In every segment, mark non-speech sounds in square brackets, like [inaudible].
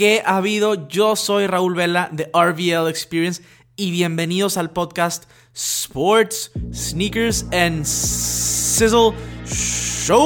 ¿Qué ha habido? Yo soy Raúl Vela de RVL Experience y bienvenidos al podcast Sports, Sneakers and Sizzle Show.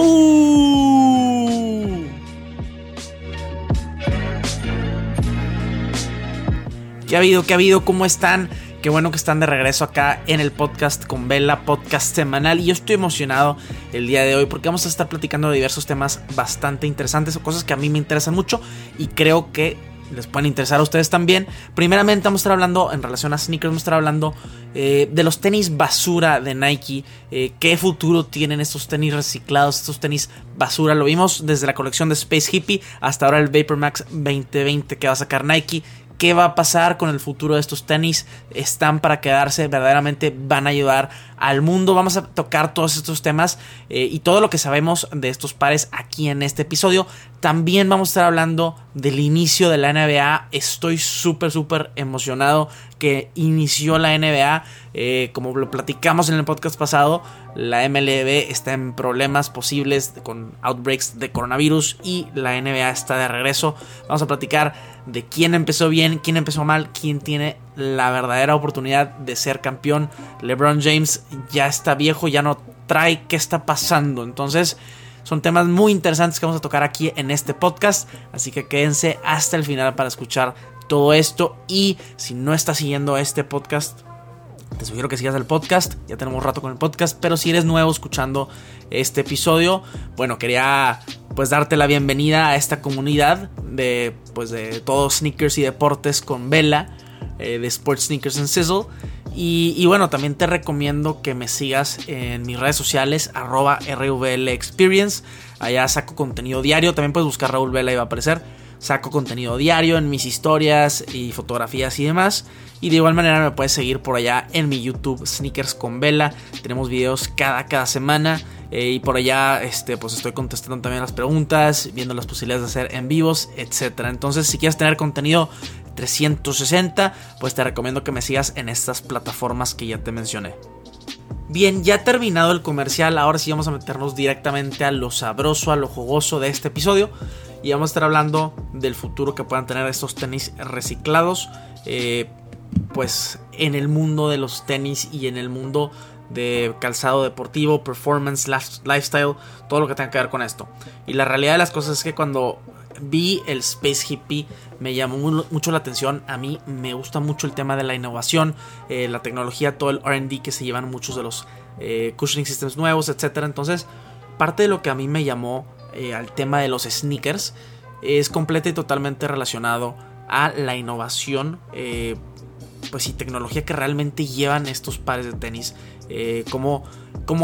¿Qué ha habido? ¿Qué ha habido? ¿Cómo están? Qué bueno que están de regreso acá en el podcast con Vela, podcast semanal. Y yo estoy emocionado el día de hoy porque vamos a estar platicando de diversos temas bastante interesantes o cosas que a mí me interesan mucho y creo que les pueden interesar a ustedes también. Primeramente vamos a estar hablando en relación a sneakers, vamos a estar hablando eh, de los tenis basura de Nike, eh, qué futuro tienen estos tenis reciclados, estos tenis basura. Lo vimos desde la colección de Space Hippie hasta ahora el Vapor Max 2020 que va a sacar Nike qué va a pasar con el futuro de estos tenis. Están para quedarse, verdaderamente van a ayudar al mundo. Vamos a tocar todos estos temas eh, y todo lo que sabemos de estos pares aquí en este episodio. También vamos a estar hablando del inicio de la NBA. Estoy súper, súper emocionado que inició la NBA. Eh, como lo platicamos en el podcast pasado, la MLB está en problemas posibles con outbreaks de coronavirus y la NBA está de regreso. Vamos a platicar de quién empezó bien, quién empezó mal, quién tiene la verdadera oportunidad de ser campeón. LeBron James ya está viejo, ya no trae qué está pasando. Entonces, son temas muy interesantes que vamos a tocar aquí en este podcast. Así que quédense hasta el final para escuchar todo esto. Y si no estás siguiendo este podcast, te sugiero que sigas el podcast. Ya tenemos rato con el podcast. Pero si eres nuevo escuchando este episodio, bueno, quería pues darte la bienvenida a esta comunidad de pues de todos sneakers y deportes con vela eh, de Sports Sneakers and Sizzle. Y, bueno, también te recomiendo que me sigas en mis redes sociales, arroba RVL Experience. Allá saco contenido diario. También puedes buscar Raúl Vela y va a aparecer. Saco contenido diario en mis historias y fotografías y demás. Y de igual manera me puedes seguir por allá en mi YouTube Sneakers con Vela. Tenemos videos cada, cada semana. Eh, y por allá este, pues estoy contestando también las preguntas, viendo las posibilidades de hacer en vivos, etc. Entonces si quieres tener contenido 360, pues te recomiendo que me sigas en estas plataformas que ya te mencioné. Bien, ya terminado el comercial, ahora sí vamos a meternos directamente a lo sabroso, a lo jugoso de este episodio. Y vamos a estar hablando del futuro que puedan tener estos tenis reciclados. Eh, pues en el mundo de los tenis y en el mundo de calzado deportivo, performance, lifestyle, todo lo que tenga que ver con esto. Y la realidad de las cosas es que cuando vi el Space Hippie me llamó mucho la atención. A mí me gusta mucho el tema de la innovación, eh, la tecnología, todo el RD que se llevan muchos de los eh, cushioning systems nuevos, etc. Entonces, parte de lo que a mí me llamó eh, al tema de los sneakers es completo y totalmente relacionado a la innovación pues y tecnología que realmente llevan estos pares de tenis eh, cómo,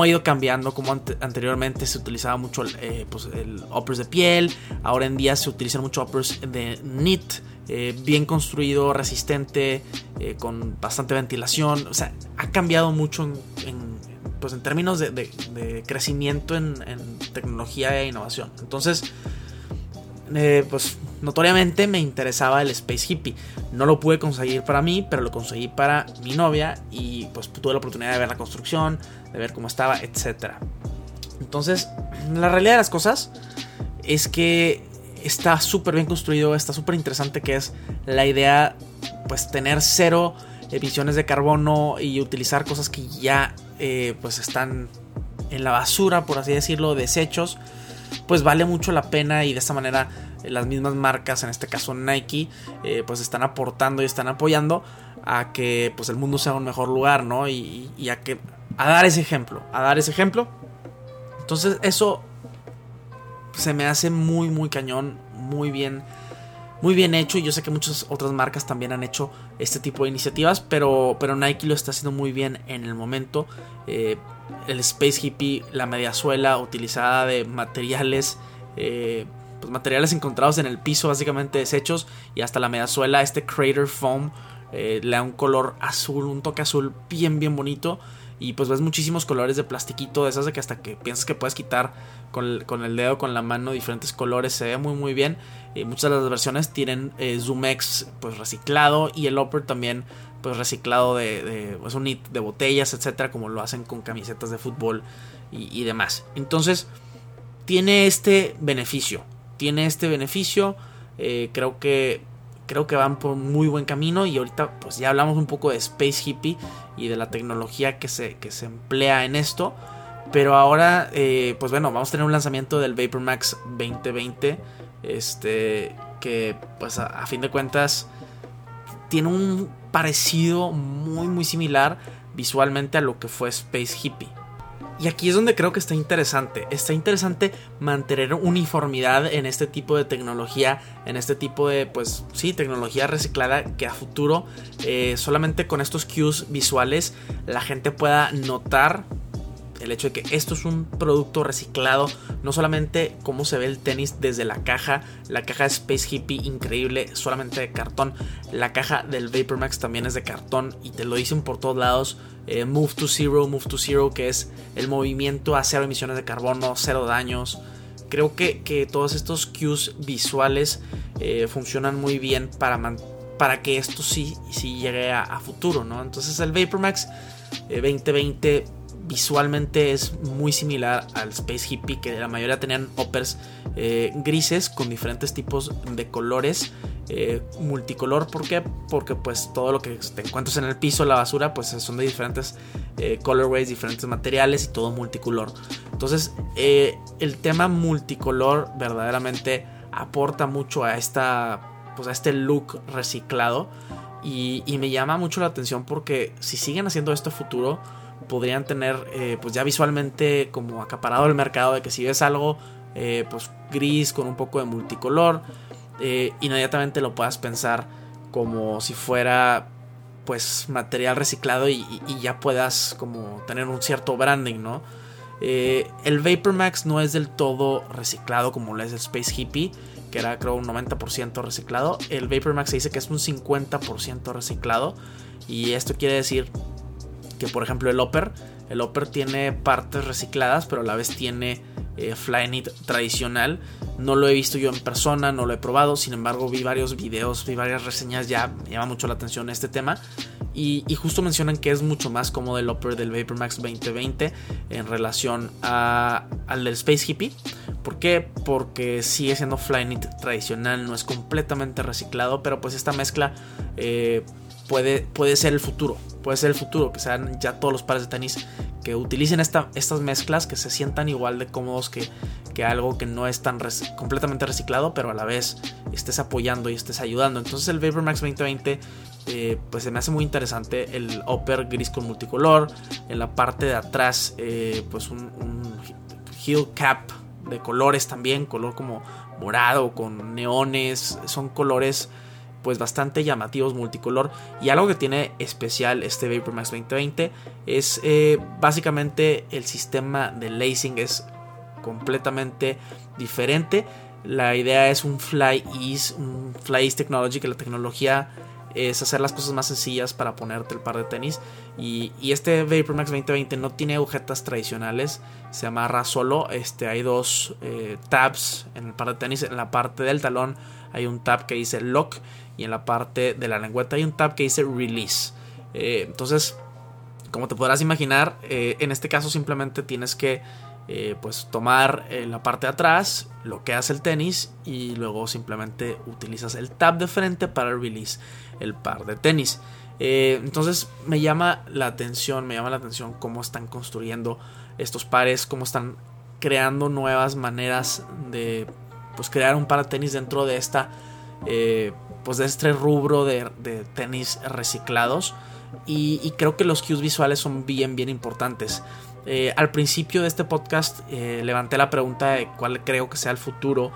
ha ido cambiando, como anteriormente se utilizaba mucho eh, pues, el uppers de piel, ahora en día se utilizan mucho uppers de knit, eh, bien construido, resistente, con bastante ventilación, o sea, ha cambiado mucho en, pues, en términos de, crecimiento en, tecnología e innovación. Entonces, pues notoriamente me interesaba el Space Hippie. No lo pude conseguir para mí, pero lo conseguí para mi novia y pues tuve la oportunidad de ver la construcción, de ver cómo estaba, etc. Entonces, la realidad de las cosas es que está súper bien construido, está súper interesante que es la idea, pues tener cero emisiones de carbono y utilizar cosas que ya eh, pues están en la basura, por así decirlo, desechos, pues vale mucho la pena y de esta manera las mismas marcas, en este caso Nike, eh, pues están aportando y están apoyando a que pues el mundo sea un mejor lugar, ¿no? Y, a que a dar ese ejemplo, a dar ese ejemplo. Entonces eso se me hace muy muy cañón, muy bien muy bien hecho y yo sé que muchas otras marcas también han hecho este tipo de iniciativas, pero, pero Nike lo está haciendo muy bien en el momento. Eh, el Space Hippie, la mediasuela utilizada de materiales eh, pues, materiales encontrados en el piso, básicamente desechos, y hasta la mediasuela, este Crater Foam, eh, le da un color azul, un toque azul bien, bien bonito. Y pues ves muchísimos colores de plastiquito, de esas de que hasta que piensas que puedes quitar con el, con el dedo, con la mano, diferentes colores, se ve muy, muy bien. Y muchas de las versiones tienen eh, pues reciclado y el Upper también pues reciclado de, de pues, un de botellas, etcétera, como lo hacen con camisetas de fútbol y, y demás. Entonces, tiene este beneficio tiene este beneficio Eh, creo que creo que van por muy buen camino y ahorita pues ya hablamos un poco de Space Hippie y de la tecnología que se, que se emplea en esto. Pero ahora, eh, pues bueno, vamos a tener un lanzamiento del Vapor Max 2020. Este, que pues a, fin de cuentas tiene un parecido muy muy similar visualmente a lo que fue Space Hippie. Y aquí es donde creo que está interesante. Está interesante mantener uniformidad en este tipo de tecnología, en este tipo de, pues sí, tecnología reciclada que a futuro eh, solamente con estos cues visuales la gente pueda notar el hecho de que esto es un producto reciclado, no solamente cómo se ve el tenis desde la caja, la caja Space Hippie increíble, solamente de cartón, la caja del Vapor Max también es de cartón y te lo dicen por todos lados, eh, Move to Zero, Move to Zero, que es el movimiento a cero emisiones de carbono, cero daños. Creo que, todos estos cues visuales eh, funcionan muy bien para, para que esto sí, sí llegue a, futuro, ¿no? Entonces el Vapor Max 2020 eh, visualmente es muy similar al Space Hippie, que la mayoría tenían uppers eh, grises con diferentes tipos de colores. Eh, multicolor, ¿por qué? Porque pues todo lo que te encuentras en el piso, la basura, pues son de diferentes eh, colorways, diferentes materiales y todo multicolor. Entonces, el tema multicolor verdaderamente aporta mucho a esta, pues a este look reciclado. Y, y me llama mucho la atención porque si siguen haciendo esto futuro, podrían tener eh, pues ya visualmente como acaparado el mercado de que si ves algo eh, pues gris con un poco de multicolor eh, inmediatamente lo puedas pensar como si fuera pues material reciclado y, ya puedas como tener un cierto branding no el Vapor Max no es del todo reciclado como lo es el Space Hippie que era creo un 90% reciclado. El Vapor Max se dice que es un 50% reciclado y esto quiere decir que por ejemplo el Upper, el Upper tiene partes recicladas, pero a la vez tiene eh, Flyknit tradicional. No lo he visto yo en persona, no lo he probado, sin embargo vi varios videos, vi varias reseñas, ya me llama mucho la atención este tema. Y, justo mencionan que es mucho más cómodo el Upper del Vapor Max 2020 en relación al del Space Hippie. ¿Por qué? Porque sigue siendo Flyknit tradicional, no es completamente reciclado, pero pues esta mezcla eh, puede, puede ser el futuro puede ser el futuro, que sean ya todos los pares de tenis que utilicen esta, estas mezclas, que se sientan igual de cómodos que, que algo que no es tan completamente reciclado, pero a la vez estés apoyando y estés ayudando. Entonces el Vapor Max 2020 eh, pues se me hace muy interesante el upper gris con multicolor, en la parte de atrás eh, pues un heel cap de colores también, color como morado con neones, son colores pues bastante llamativos multicolor y algo que tiene especial este Vapor Max 2020 es eh, básicamente el sistema de lacing es completamente diferente. La idea es un fly ease un fly ease technology que la tecnología es hacer las cosas más sencillas para ponerte el par de tenis. Y, este Vapor Max 2020 no tiene agujetas tradicionales se amarra solo. Este hay dos eh, tabs en el par de tenis en la parte del talón hay un tab que dice lock y en la parte de la lengüeta hay un tab que dice release. Eh, entonces, como te podrás imaginar, eh, en este caso simplemente tienes que eh, pues tomar la parte de atrás, lo que hace el tenis y luego simplemente utilizas el tab de frente para release el par de tenis. entonces me llama la atención, me llama la atención cómo están construyendo estos pares, cómo están creando nuevas maneras de pues crear un par de tenis dentro de esta pues de este rubro de, tenis reciclados. Y, creo que los cues visuales son bien bien importantes. Eh, al principio de este podcast eh, levanté la pregunta de cuál creo que sea el futuro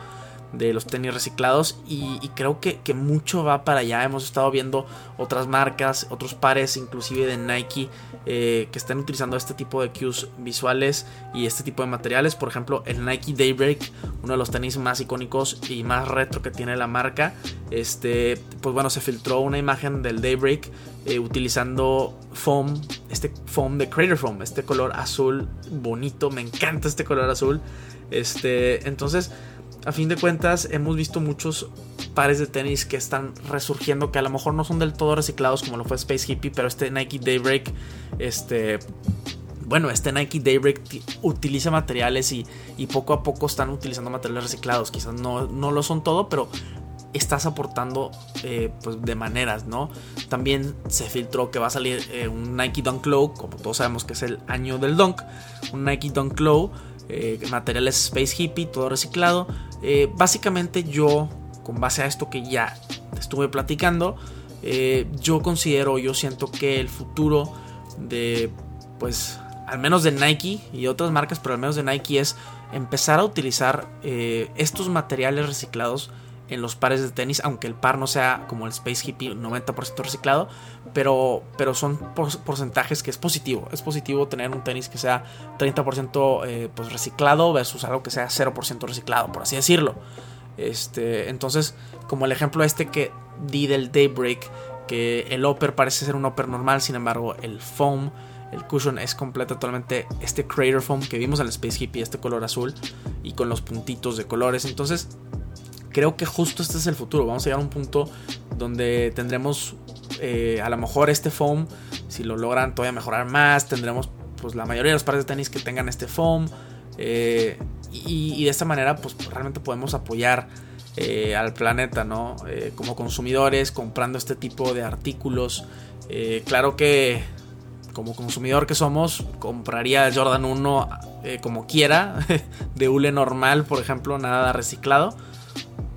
de los tenis reciclados y, creo que, mucho va para allá. Hemos estado viendo otras marcas, otros pares, inclusive de Nike, eh, que están utilizando este tipo de cues visuales y este tipo de materiales. Por ejemplo, el Nike Daybreak, uno de los tenis más icónicos y más retro que tiene la marca. Este, pues bueno, se filtró una imagen del Daybreak eh, utilizando foam, este foam de Crater Foam, este color azul bonito, me encanta este color azul. Este, entonces a fin de cuentas hemos visto muchos pares de tenis que están resurgiendo, que a lo mejor no son del todo reciclados como lo fue Space Hippie, pero este Nike Daybreak, este... Bueno, este Nike Daybreak utiliza materiales y, poco a poco están utilizando materiales reciclados. Quizás no, no lo son todo, pero estás aportando eh, pues de maneras, ¿no? También se filtró que va a salir eh, un Nike Dunk Low, como todos sabemos que es el año del Dunk, un Nike Dunk Low, eh, materiales Space Hippie, todo reciclado. Básicamente yo, con base a esto que ya estuve platicando, yo considero, yo siento que el futuro de, pues, al menos de Nike y otras marcas, pero al menos de Nike es empezar a utilizar estos materiales reciclados en los pares de tenis, aunque el par no sea como el Space Hippie 90% reciclado, pero, pero son porcentajes que es positivo. Es positivo tener un tenis que sea 30% eh, pues reciclado versus algo que sea 0% reciclado, por así decirlo. Este, entonces, como el ejemplo este que di del Daybreak, que el upper parece ser un upper normal, sin embargo el foam, el cushion es completo totalmente este crater foam que vimos en el Space Hippie, este color azul y con los puntitos de colores. Entonces, creo que justo este es el futuro. Vamos a llegar a un punto donde tendremos eh, a lo mejor este foam, si lo logran todavía mejorar más, tendremos pues la mayoría de los pares de tenis que tengan este foam. Eh, y, de esta manera pues realmente podemos apoyar eh, al planeta, ¿no? como consumidores, comprando este tipo de artículos. claro que como consumidor que somos, compraría Jordan 1 como quiera, [laughs] de hule normal, por ejemplo, nada reciclado.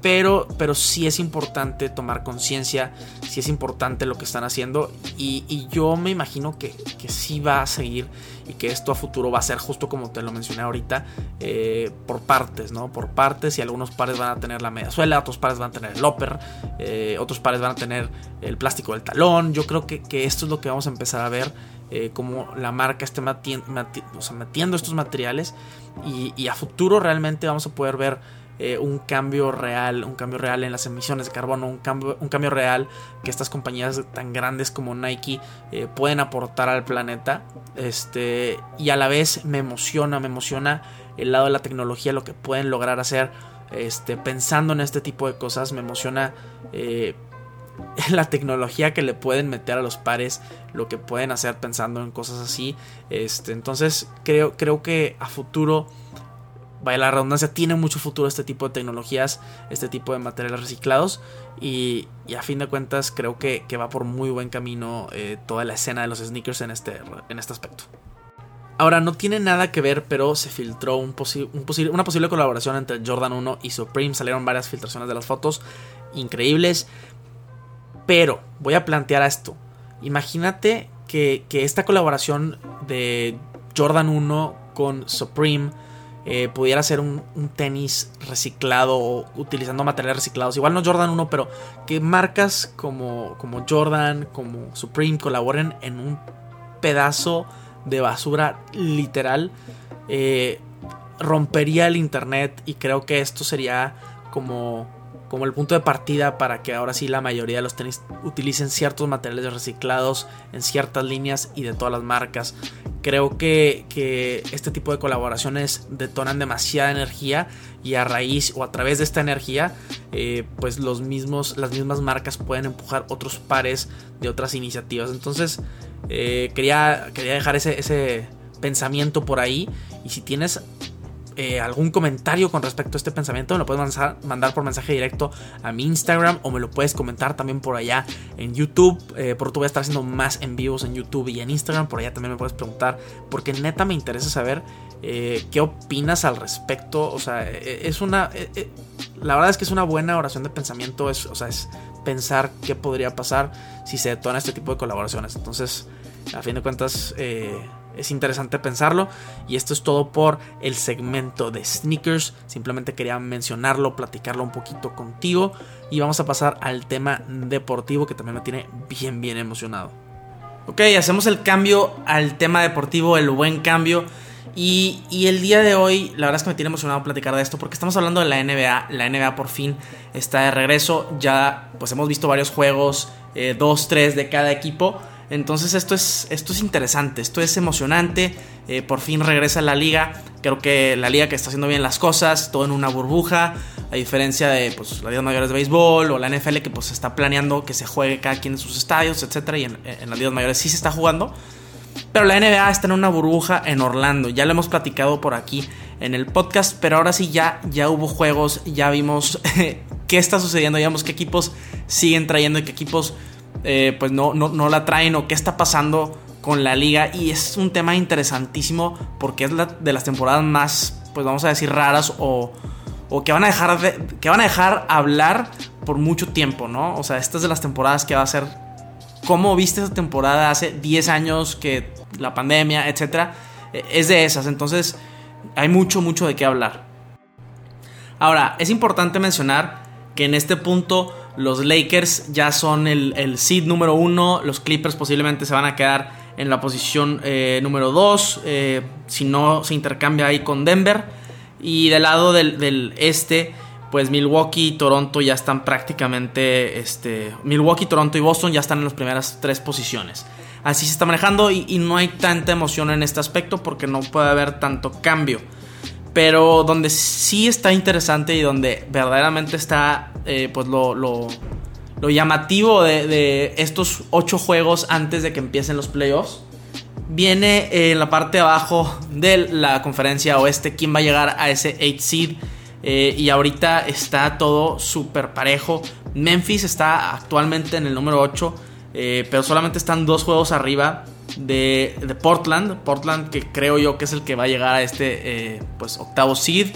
Pero, pero sí es importante tomar conciencia, sí es importante lo que están haciendo y, yo me imagino que, que, sí va a seguir y que esto a futuro va a ser justo como te lo mencioné ahorita, eh, por partes, ¿no? Por partes y algunos pares van a tener la media suela, otros pares van a tener el upper, eh, otros pares van a tener el plástico del talón. Yo creo que, esto es lo que vamos a empezar a ver, eh, como la marca esté metiendo, estos materiales y a futuro realmente vamos a poder ver eh, un cambio real, un cambio real en las emisiones de carbono, un cambio, un cambio real que estas compañías tan grandes como Nike eh, pueden aportar al planeta. Este, y a la vez me emociona, me emociona el lado de la tecnología, lo que pueden lograr hacer. Este, pensando en este tipo de cosas, me emociona eh, [laughs] la tecnología que le pueden meter a los pares, lo que pueden hacer pensando en cosas así. Este, entonces creo, creo que a futuro vaya la redundancia, tiene mucho futuro este tipo de tecnologías, este tipo de materiales reciclados y, a fin de cuentas creo que, va por muy buen camino eh, toda la escena de los sneakers en este, en este aspecto. Ahora, no tiene nada que ver, pero se filtró un un una posible colaboración entre Jordan 1 y Supreme. Salieron varias filtraciones de las fotos increíbles. Pero voy a plantear esto. Imagínate que, que esta colaboración de Jordan 1 con Supreme eh, pudiera ser un, tenis reciclado o utilizando materiales reciclados. Igual no Jordan 1, pero que marcas como, como Jordan, como Supreme colaboren en un pedazo de basura literal. Eh, rompería el internet y creo que esto sería como como el punto de partida para que ahora sí la mayoría de los tenis utilicen ciertos materiales reciclados en ciertas líneas y de todas las marcas. Creo que, este tipo de colaboraciones detonan demasiada energía y a raíz o a través de esta energía, eh, pues los mismos, las mismas marcas pueden empujar otros pares de otras iniciativas. Entonces, eh, quería, quería dejar ese, ese pensamiento por ahí. Y si tienes eh, algún comentario con respecto a este pensamiento, me lo puedes mandar, por mensaje directo a mi Instagram o me lo puedes comentar también por allá en YouTube. Eh, por tu voy a estar haciendo más en vivos en YouTube y en Instagram. Por allá también me puedes preguntar, porque neta me interesa saber eh, qué opinas al respecto. O sea, es una. la verdad es que es una buena oración de pensamiento. Es, o sea, es pensar qué podría pasar si se detona este tipo de colaboraciones. Entonces, a fin de cuentas, es interesante pensarlo. Y esto es todo por el segmento de sneakers. Simplemente quería mencionarlo, platicarlo un poquito contigo. Y vamos a pasar al tema deportivo que también me tiene bien, bien emocionado. Ok, hacemos el cambio al tema deportivo, el buen cambio. Y, el día de hoy, la verdad es que me tiene emocionado platicar de esto porque estamos hablando de la NBA. La NBA por fin está de regreso. Ya pues hemos visto varios juegos, eh, dos, tres de cada equipo. Entonces esto es, esto es interesante, esto es emocionante. Eh, por fin regresa la liga. Creo que la liga que está haciendo bien las cosas, todo en una burbuja. A diferencia de pues, las mayores de béisbol o la NFL que pues está planeando que se juegue cada quien en sus estadios, etc. Y en, en las ligas mayores sí se está jugando. Pero la NBA está en una burbuja en Orlando. Ya lo hemos platicado por aquí en el podcast. Pero ahora sí ya, ya hubo juegos. Ya vimos [laughs] qué está sucediendo, digamos, qué equipos siguen trayendo y qué equipos eh, pues no, no, la traen o qué está pasando con la liga. Y es un tema interesantísimo porque es la, de las temporadas más, pues vamos a decir, raras o, o que van a dejar que van a dejar hablar por mucho tiempo, ¿no? O sea, esta es de las temporadas que va a ser cómo viste esa temporada hace 10 años que la pandemia, etcétera, e, es de esas, entonces hay mucho mucho de qué hablar. Ahora, es importante mencionar que en este punto los Lakers ya son el, el seed número uno, los Clippers posiblemente se van a quedar en la posición eh, número 2, eh, si no se intercambia ahí con Denver. Y del lado del, este, pues Milwaukee y Toronto ya están prácticamente, este, Milwaukee, Toronto y Boston ya están en las primeras tres posiciones. Así se está manejando y, y no hay tanta emoción en este aspecto porque no puede haber tanto cambio. Pero donde sí está interesante y donde verdaderamente está eh, pues lo, lo, llamativo de, estos ocho juegos antes de que empiecen los playoffs viene en la parte de abajo de la conferencia oeste. ¿Quién va a llegar a ese 8 seed? Eh, y ahorita está todo súper parejo. Memphis está actualmente en el número 8, eh, pero solamente están dos juegos arriba de, Portland. Portland que creo yo que es el que va a llegar a este eh, pues octavo seed.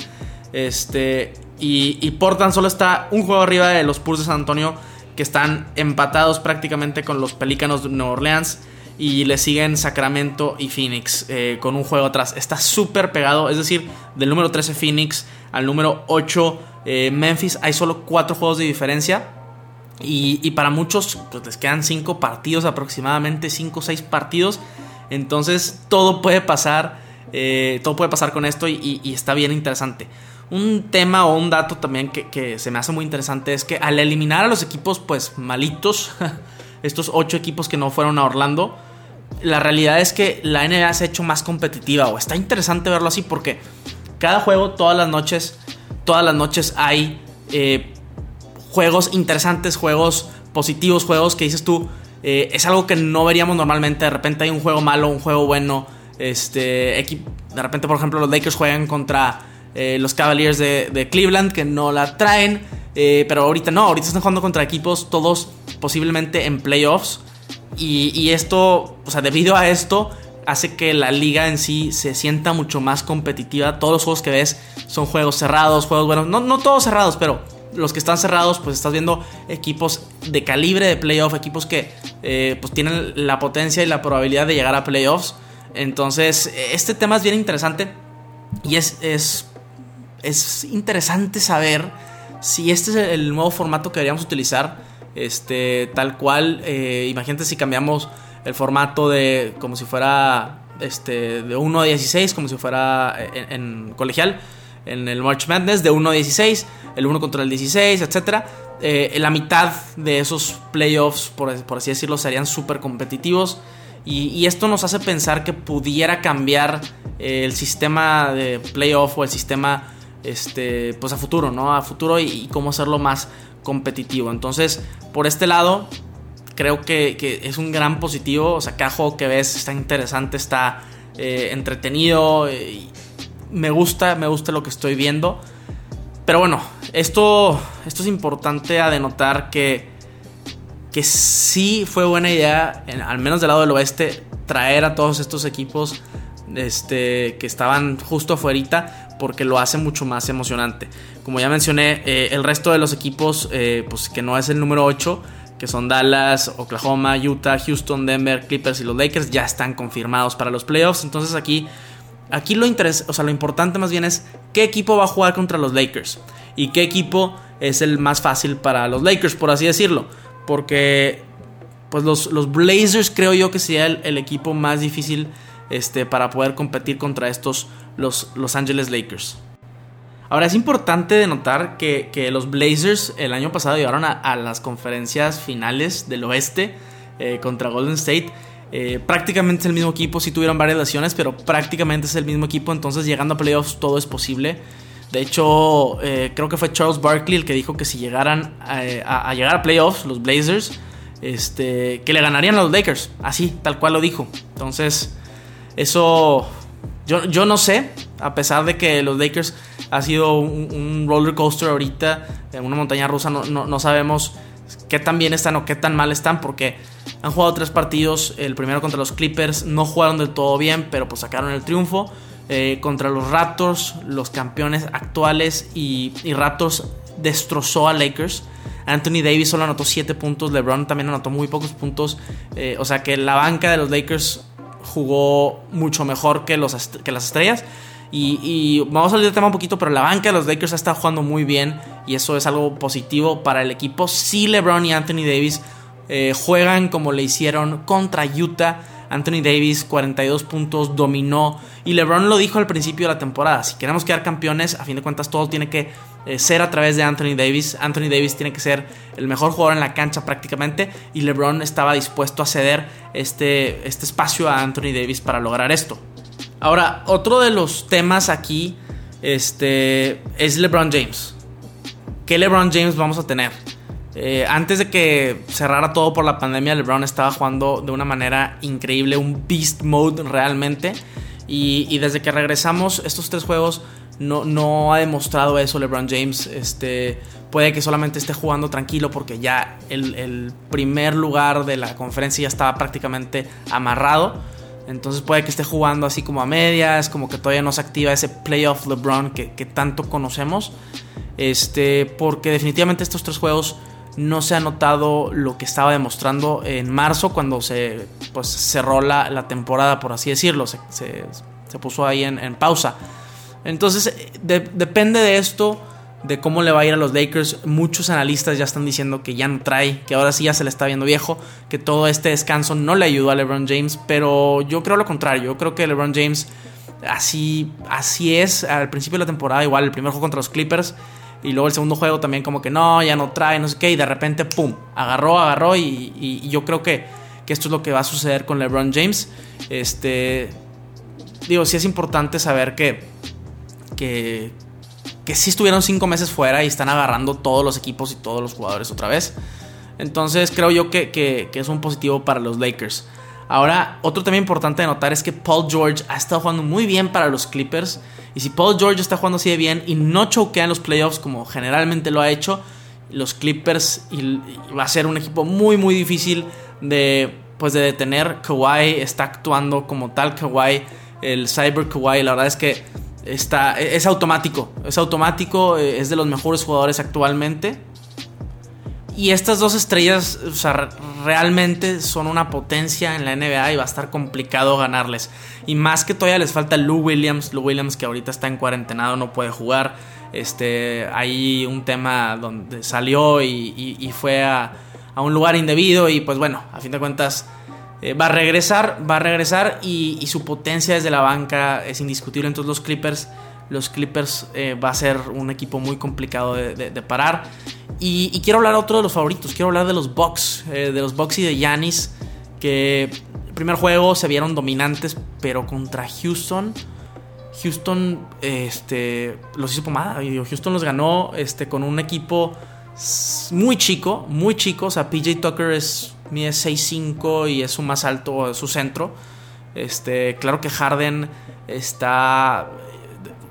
Este, y, Portland solo está un juego arriba de los Spurs de San Antonio que están empatados prácticamente con los Pelícanos de Nueva Orleans. Y le siguen Sacramento y Phoenix eh, con un juego atrás. Está súper pegado. Es decir, del número 13 Phoenix al número 8 eh, Memphis hay solo cuatro juegos de diferencia. Y, para muchos pues les quedan 5 partidos aproximadamente, 5 o 6 partidos. Entonces todo puede pasar, eh, todo puede pasar con esto y, está bien interesante. Un tema o un dato también que, se me hace muy interesante es que al eliminar a los equipos pues malitos, [laughs] estos 8 equipos que no fueron a Orlando, la realidad es que la NBA se ha hecho más competitiva o está interesante verlo así porque cada juego todas las noches, todas las noches hay... Eh, juegos interesantes, juegos positivos, juegos que dices tú, eh, es algo que no veríamos normalmente. De repente hay un juego malo, un juego bueno. Este, de repente, por ejemplo, los Lakers juegan contra eh, los Cavaliers de, Cleveland que no la traen. Eh, pero ahorita no, ahorita están jugando contra equipos todos posiblemente en playoffs. Y, esto, o sea, debido a esto, hace que la liga en sí se sienta mucho más competitiva. Todos los juegos que ves son juegos cerrados, juegos buenos. No, no todos cerrados, pero los que están cerrados, pues estás viendo equipos de calibre de playoff, equipos que eh, pues tienen la potencia y la probabilidad de llegar a playoffs. Entonces, este tema es bien interesante y es, es interesante saber si este es el nuevo formato que deberíamos utilizar. Este, tal cual, eh, imagínate si cambiamos el formato de como si fuera este, de 1 a 16, como si fuera en colegial en el March Madness de 1 a 16, el 1 contra el 16, etc. Eh, la mitad de esos playoffs, por, así decirlo, serían súper competitivos. Y, esto nos hace pensar que pudiera cambiar eh, el sistema de playoff o el sistema este, pues a futuro, ¿no? A futuro y, cómo hacerlo más competitivo. Entonces, por este lado, creo que, es un gran positivo. O sea, cada juego que ves está interesante, está eh, entretenido me gusta, me gusta lo que estoy viendo. Pero bueno, esto, esto es importante a denotar que, que sí fue buena idea, al menos del lado del oeste, traer a todos estos equipos este, que estaban justo afuera porque lo hace mucho más emocionante. Como ya mencioné, eh, el resto de los equipos, eh, pues que no es el número 8, que son Dallas, Oklahoma, Utah, Houston, Denver, Clippers y los Lakers, ya están confirmados para los playoffs. Entonces aquí Aquí lo, o sea, lo importante más bien es qué equipo va a jugar contra los Lakers y qué equipo es el más fácil para los Lakers, por así decirlo. Porque pues los, los Blazers creo yo que sería el, equipo más difícil este, para poder competir contra estos los Los Angeles Lakers. Ahora es importante denotar que, que los Blazers el año pasado llegaron a, las conferencias finales del oeste eh, contra Golden State eh, prácticamente es el mismo equipo, si tuvieron varias lesiones, pero prácticamente es el mismo equipo, entonces llegando a playoffs todo es posible. De hecho, eh, creo que fue Charles Barkley el que dijo que si llegaran a, llegar a playoffs, los Blazers, este, que le ganarían a los Lakers. Así, tal cual lo dijo. Entonces, eso yo, yo no sé, a pesar de que los Lakers ha sido un, roller coaster ahorita, en una montaña rusa, no, no, sabemos qué tan bien están o qué tan mal están, porque han jugado tres partidos, el primero contra los Clippers, no jugaron del todo bien, pero pues sacaron el triunfo. Eh, contra los Raptors, los campeones actuales, y, y Raptors destrozó a Lakers. Anthony Davis solo anotó 7 puntos, LeBron también anotó muy pocos puntos. Eh, o sea que la banca de los Lakers jugó mucho mejor que, los, que las estrellas. Y, vamos a salir del tema un poquito, pero la banca de los Lakers está jugando muy bien y eso es algo positivo para el equipo. Si LeBron y Anthony Davis eh, juegan como le hicieron contra Utah, Anthony Davis 42 puntos, dominó y LeBron lo dijo al principio de la temporada, si queremos quedar campeones, a fin de cuentas todo tiene que eh, ser a través de Anthony Davis. Anthony Davis tiene que ser el mejor jugador en la cancha prácticamente y LeBron estaba dispuesto a ceder este, este espacio a Anthony Davis para lograr esto. Ahora, otro de los temas aquí este, es LeBron James. ¿Qué LeBron James vamos a tener? Eh, antes de que cerrara todo por la pandemia, LeBron estaba jugando de una manera increíble, un beast mode realmente. Y, y desde que regresamos, estos tres juegos no, no ha demostrado eso LeBron James. Este, puede que solamente esté jugando tranquilo porque ya el, primer lugar de la conferencia ya estaba prácticamente amarrado. Entonces puede que esté jugando así como a medias, como que todavía no se activa ese playoff LeBron que, tanto conocemos. Este, porque definitivamente estos tres juegos no se ha notado lo que estaba demostrando en marzo cuando se pues, cerró la, temporada, por así decirlo. Se, puso ahí en pausa. Entonces, depende de esto, de cómo le va a ir a los Lakers. Muchos analistas ya están diciendo que ya no trae, que ahora sí ya se le está viendo viejo, que todo este descanso no le ayudó a LeBron James, pero yo creo lo contrario. Yo creo que LeBron James así, así es al principio de la temporada, igual el primer juego contra los Clippers. Y luego el segundo juego también como que no, ya no trae, no sé qué. Y de repente, ¡pum! Agarró, agarró. Y, yo creo que, que, esto es lo que va a suceder con LeBron James. Este... Digo, sí es importante saber que que, que sí estuvieron cinco meses fuera y están agarrando todos los equipos y todos los jugadores otra vez. Entonces creo yo que, es un positivo para los Lakers. Ahora, otro tema importante de notar es que Paul George ha estado jugando muy bien para los Clippers. Y si Paul George está jugando así de bien y no choquea en los playoffs como generalmente lo ha hecho, los Clippers va a ser un equipo muy muy difícil de, pues, de detener. Kawhi está actuando como tal. Kawhi, el Cyber Kawhi, la verdad es que Está, es automático, es automático, eh, es de los mejores jugadores actualmente. Y estas dos estrellas, o sea, realmente son una potencia en la NBA y va a estar complicado ganarles. Y más que todavía les falta Lou Williams, Lou Williams que ahorita está en cuarentenado, no puede jugar. Este, hay un tema donde salió y, fue a, a, un lugar indebido y pues bueno, a fin de cuentas eh, va a regresar, va a regresar y, su potencia desde la banca es indiscutible. Entonces los Clippers, los Clippers eh, va a ser un equipo muy complicado de, parar. Y, quiero hablar otro de los favoritos, quiero hablar de los Bucks, eh, de los Bucks y de Yanis, que el primer juego se vieron dominantes, pero contra Houston. Houston este, los hizo pomada. Houston los ganó este, con un equipo muy chico, muy chico. O sea, PJ Tucker es mide 6'5 y es su más alto, su centro. Este, claro que Harden está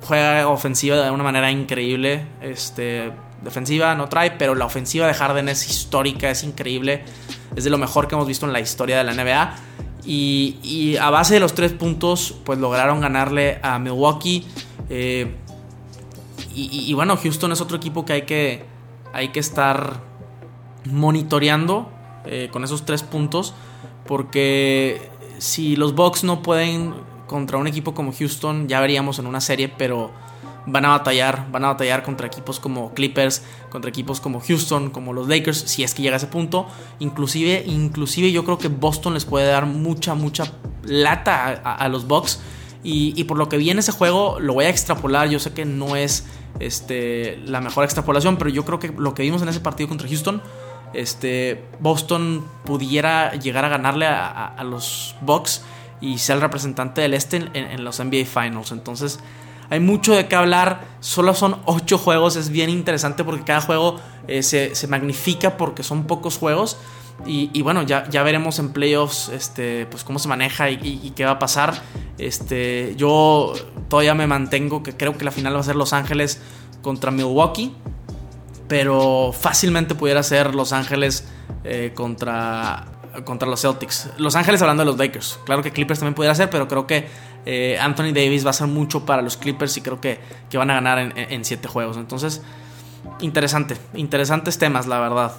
juega ofensiva de una manera increíble. Este, defensiva no trae, pero la ofensiva de Harden es histórica, es increíble. Es de lo mejor que hemos visto en la historia de la NBA. Y, a base de los tres puntos, pues lograron ganarle a Milwaukee. Eh, y, y, bueno, Houston es otro equipo que hay que, hay que estar monitoreando eh, con esos tres puntos. Porque si los Bucks no pueden contra un equipo como Houston, ya veríamos en una serie, pero van a batallar, van a batallar contra equipos como Clippers, contra equipos como Houston, como los Lakers, si es que llega a ese punto. Inclusive, inclusive yo creo que Boston les puede dar mucha, mucha lata a, los Bucks. Y, y, por lo que vi en ese juego, lo voy a extrapolar. Yo sé que no es este, la mejor extrapolación, pero yo creo que lo que vimos en ese partido contra Houston este, Boston pudiera llegar a ganarle a, los Bucks y ser el representante del este en, los NBA Finals. Entonces, hay mucho de qué hablar. Solo son 8 juegos, es bien interesante porque cada juego eh, se, magnifica porque son pocos juegos. Y, bueno, ya, ya, veremos en playoffs este, pues cómo se maneja y, qué va a pasar. Este, yo todavía me mantengo que creo que la final va a ser Los Ángeles contra Milwaukee. Pero fácilmente pudiera ser Los Ángeles eh, contra, contra los Celtics. Los Ángeles hablando de los Lakers. Claro que Clippers también pudiera ser, pero creo que eh, Anthony Davis va a ser mucho para los Clippers y creo que, que van a ganar en, en siete juegos. Entonces, interesante. Interesantes temas, la verdad.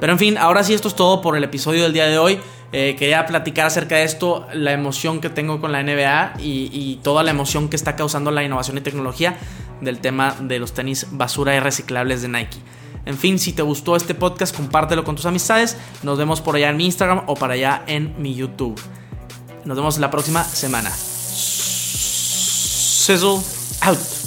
Pero en fin, ahora sí esto es todo por el episodio del día de hoy. Eh, quería platicar acerca de esto, la emoción que tengo con la NBA y, toda la emoción que está causando la innovación y tecnología del tema de los tenis basura y reciclables de Nike. En fin, si te gustó este podcast, compártelo con tus amistades. Nos vemos por allá en mi Instagram o para allá en mi YouTube. Nos vemos la próxima semana. Sizzle out.